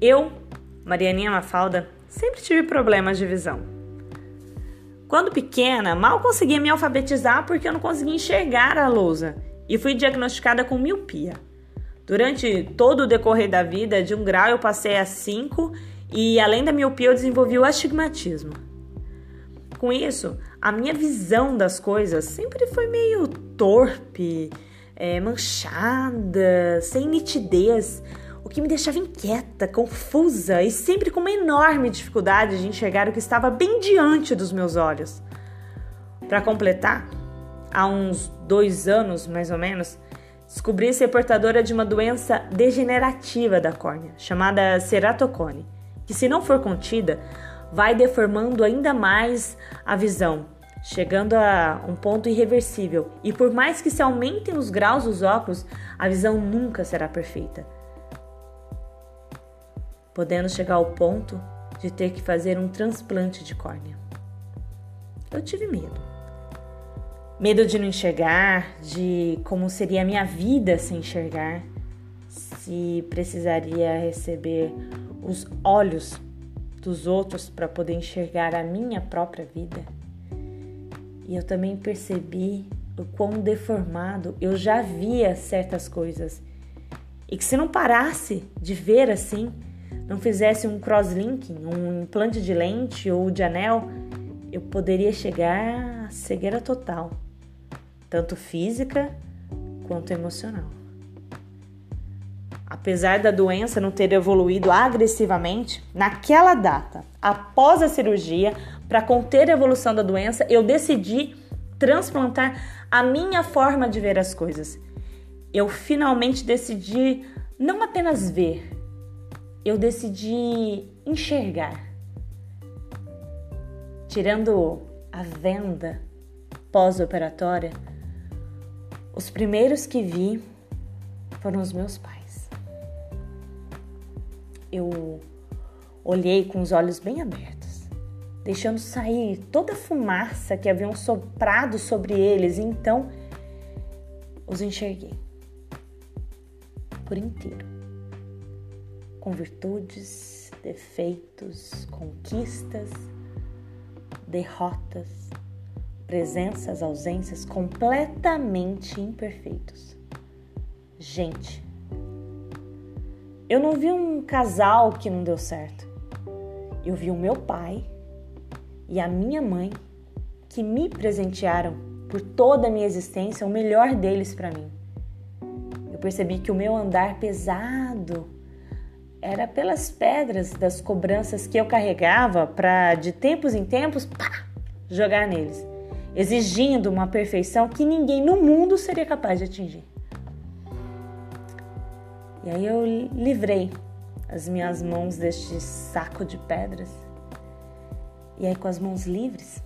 Eu, Marianinha Mafalda, sempre tive problemas de visão. Quando pequena, mal conseguia me alfabetizar porque eu não conseguia enxergar a lousa e fui diagnosticada com miopia. Durante todo o decorrer da vida, de um grau eu passei a cinco e além da miopia eu desenvolvi o astigmatismo. Com isso, a minha visão das coisas sempre foi meio torpe, é, manchada, sem nitidez o que me deixava inquieta, confusa e sempre com uma enorme dificuldade de enxergar o que estava bem diante dos meus olhos. Para completar, há uns dois anos mais ou menos, descobri ser portadora de uma doença degenerativa da córnea, chamada ceratocone, que, se não for contida, vai deformando ainda mais a visão, chegando a um ponto irreversível. E por mais que se aumentem os graus dos óculos, a visão nunca será perfeita podendo chegar ao ponto de ter que fazer um transplante de córnea. Eu tive medo. Medo de não enxergar, de como seria a minha vida sem enxergar, se precisaria receber os olhos dos outros para poder enxergar a minha própria vida. E eu também percebi o quão deformado eu já via certas coisas. E que se não parasse de ver assim, não fizesse um crosslinking, um implante de lente ou de anel, eu poderia chegar à cegueira total, tanto física quanto emocional. Apesar da doença não ter evoluído agressivamente, naquela data, após a cirurgia, para conter a evolução da doença, eu decidi transplantar a minha forma de ver as coisas. Eu finalmente decidi não apenas ver, eu decidi enxergar. Tirando a venda pós-operatória, os primeiros que vi foram os meus pais. Eu olhei com os olhos bem abertos, deixando sair toda a fumaça que haviam soprado sobre eles, e então os enxerguei por inteiro com virtudes, defeitos, conquistas, derrotas, presenças, ausências completamente imperfeitos. Gente, eu não vi um casal que não deu certo. Eu vi o meu pai e a minha mãe que me presentearam por toda a minha existência o melhor deles para mim. Eu percebi que o meu andar pesado era pelas pedras das cobranças que eu carregava para, de tempos em tempos, pá, jogar neles, exigindo uma perfeição que ninguém no mundo seria capaz de atingir. E aí eu livrei as minhas mãos deste saco de pedras. E aí, com as mãos livres,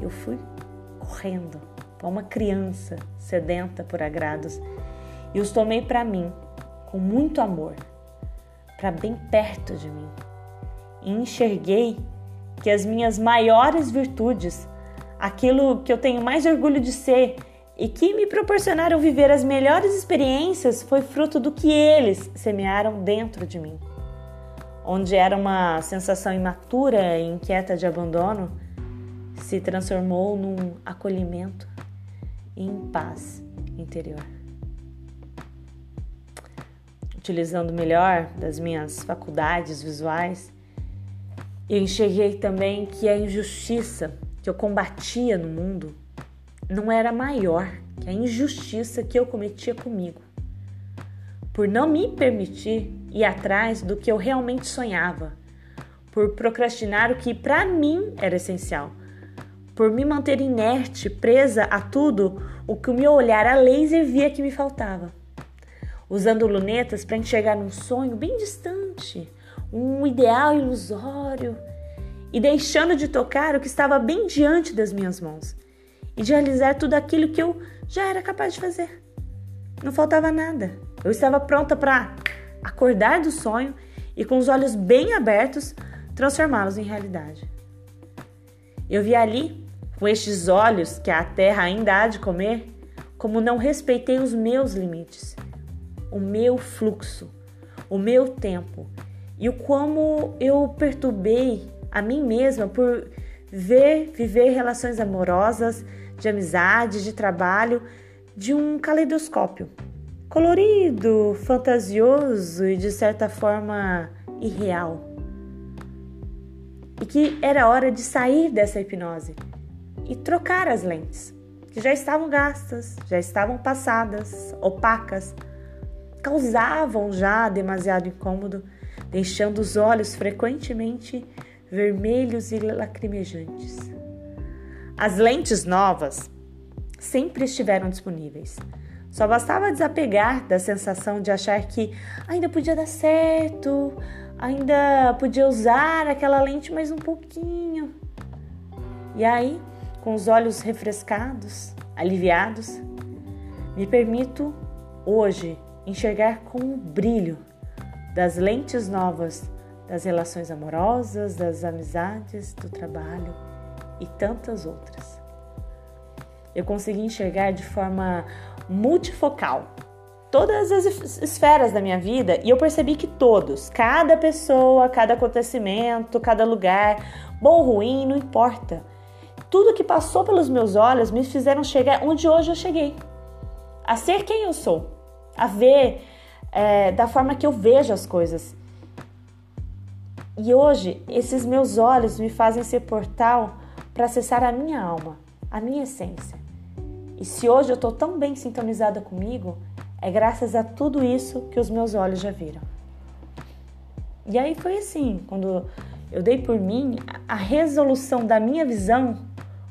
eu fui correndo, como uma criança sedenta por agrados, e os tomei para mim com muito amor para bem perto de mim. E enxerguei que as minhas maiores virtudes, aquilo que eu tenho mais orgulho de ser e que me proporcionaram viver as melhores experiências, foi fruto do que eles semearam dentro de mim. Onde era uma sensação imatura e inquieta de abandono, se transformou num acolhimento e em paz interior utilizando melhor das minhas faculdades visuais, eu enxerguei também que a injustiça que eu combatia no mundo não era maior que a injustiça que eu cometia comigo, por não me permitir ir atrás do que eu realmente sonhava, por procrastinar o que para mim era essencial, por me manter inerte, presa a tudo o que o meu olhar a laser via que me faltava usando lunetas para enxergar um sonho bem distante, um ideal ilusório, e deixando de tocar o que estava bem diante das minhas mãos e de realizar tudo aquilo que eu já era capaz de fazer. Não faltava nada. Eu estava pronta para acordar do sonho e, com os olhos bem abertos, transformá-los em realidade. Eu vi ali, com estes olhos que a terra ainda há de comer, como não respeitei os meus limites o meu fluxo, o meu tempo e o como eu perturbei a mim mesma por ver, viver relações amorosas, de amizade, de trabalho, de um caleidoscópio colorido, fantasioso e de certa forma irreal. E que era hora de sair dessa hipnose e trocar as lentes, que já estavam gastas, já estavam passadas, opacas, causavam já demasiado incômodo, deixando os olhos frequentemente vermelhos e lacrimejantes. As lentes novas sempre estiveram disponíveis. Só bastava desapegar da sensação de achar que ainda podia dar certo, ainda podia usar aquela lente mais um pouquinho. E aí, com os olhos refrescados, aliviados, me permito hoje enxergar com o brilho das lentes novas das relações amorosas, das amizades, do trabalho e tantas outras. Eu consegui enxergar de forma multifocal todas as esferas da minha vida e eu percebi que todos, cada pessoa, cada acontecimento, cada lugar, bom ou ruim, não importa. Tudo que passou pelos meus olhos me fizeram chegar onde hoje eu cheguei. A ser quem eu sou, a ver é, da forma que eu vejo as coisas. E hoje, esses meus olhos me fazem ser portal para acessar a minha alma, a minha essência. E se hoje eu estou tão bem sintonizada comigo, é graças a tudo isso que os meus olhos já viram. E aí foi assim, quando eu dei por mim, a resolução da minha visão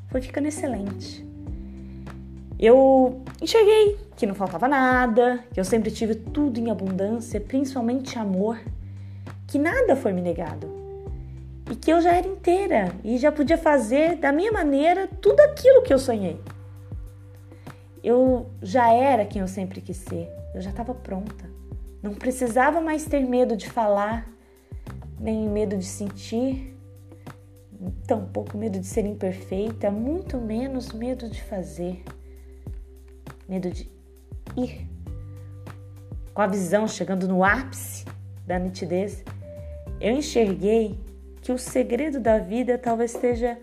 foi ficando excelente. Eu enxerguei que não faltava nada, que eu sempre tive tudo em abundância, principalmente amor que nada foi me negado e que eu já era inteira e já podia fazer da minha maneira tudo aquilo que eu sonhei. Eu já era quem eu sempre quis ser, eu já estava pronta. Não precisava mais ter medo de falar, nem medo de sentir, tampouco medo de ser imperfeita, muito menos medo de fazer, medo de ir. Com a visão chegando no ápice da nitidez, eu enxerguei que o segredo da vida talvez esteja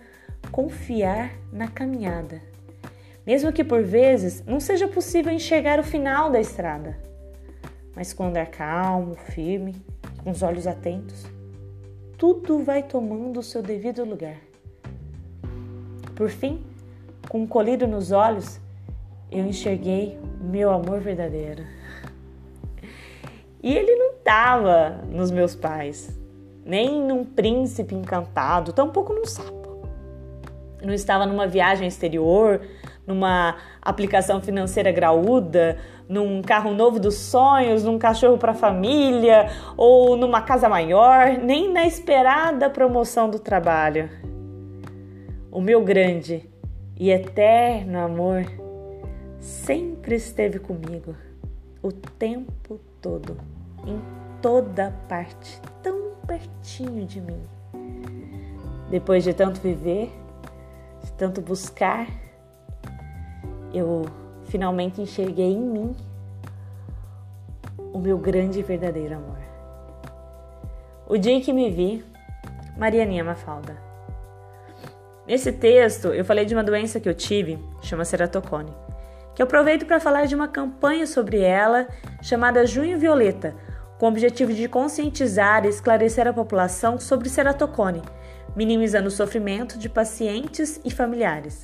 confiar na caminhada, mesmo que por vezes não seja possível enxergar o final da estrada. Mas com andar calmo, firme, com os olhos atentos, tudo vai tomando o seu devido lugar. Por fim, com um colírio nos olhos, eu enxerguei meu amor verdadeiro. E ele não estava nos meus pais, nem num príncipe encantado, tampouco num sapo. Não estava numa viagem exterior, numa aplicação financeira graúda, num carro novo dos sonhos, num cachorro para família ou numa casa maior, nem na esperada promoção do trabalho. O meu grande e eterno amor sempre esteve comigo o tempo todo, em toda parte, tão pertinho de mim. Depois de tanto viver, de tanto buscar, eu finalmente enxerguei em mim o meu grande e verdadeiro amor. O dia em que me vi, Marianinha Mafalda. Nesse texto, eu falei de uma doença que eu tive, chama ceratocone, que aproveito para falar de uma campanha sobre ela chamada Junho Violeta, com o objetivo de conscientizar e esclarecer a população sobre ceratocone, minimizando o sofrimento de pacientes e familiares.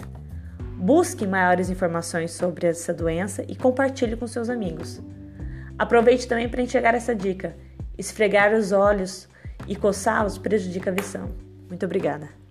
Busque maiores informações sobre essa doença e compartilhe com seus amigos. Aproveite também para enxergar essa dica: esfregar os olhos e coçá-los prejudica a visão. Muito obrigada.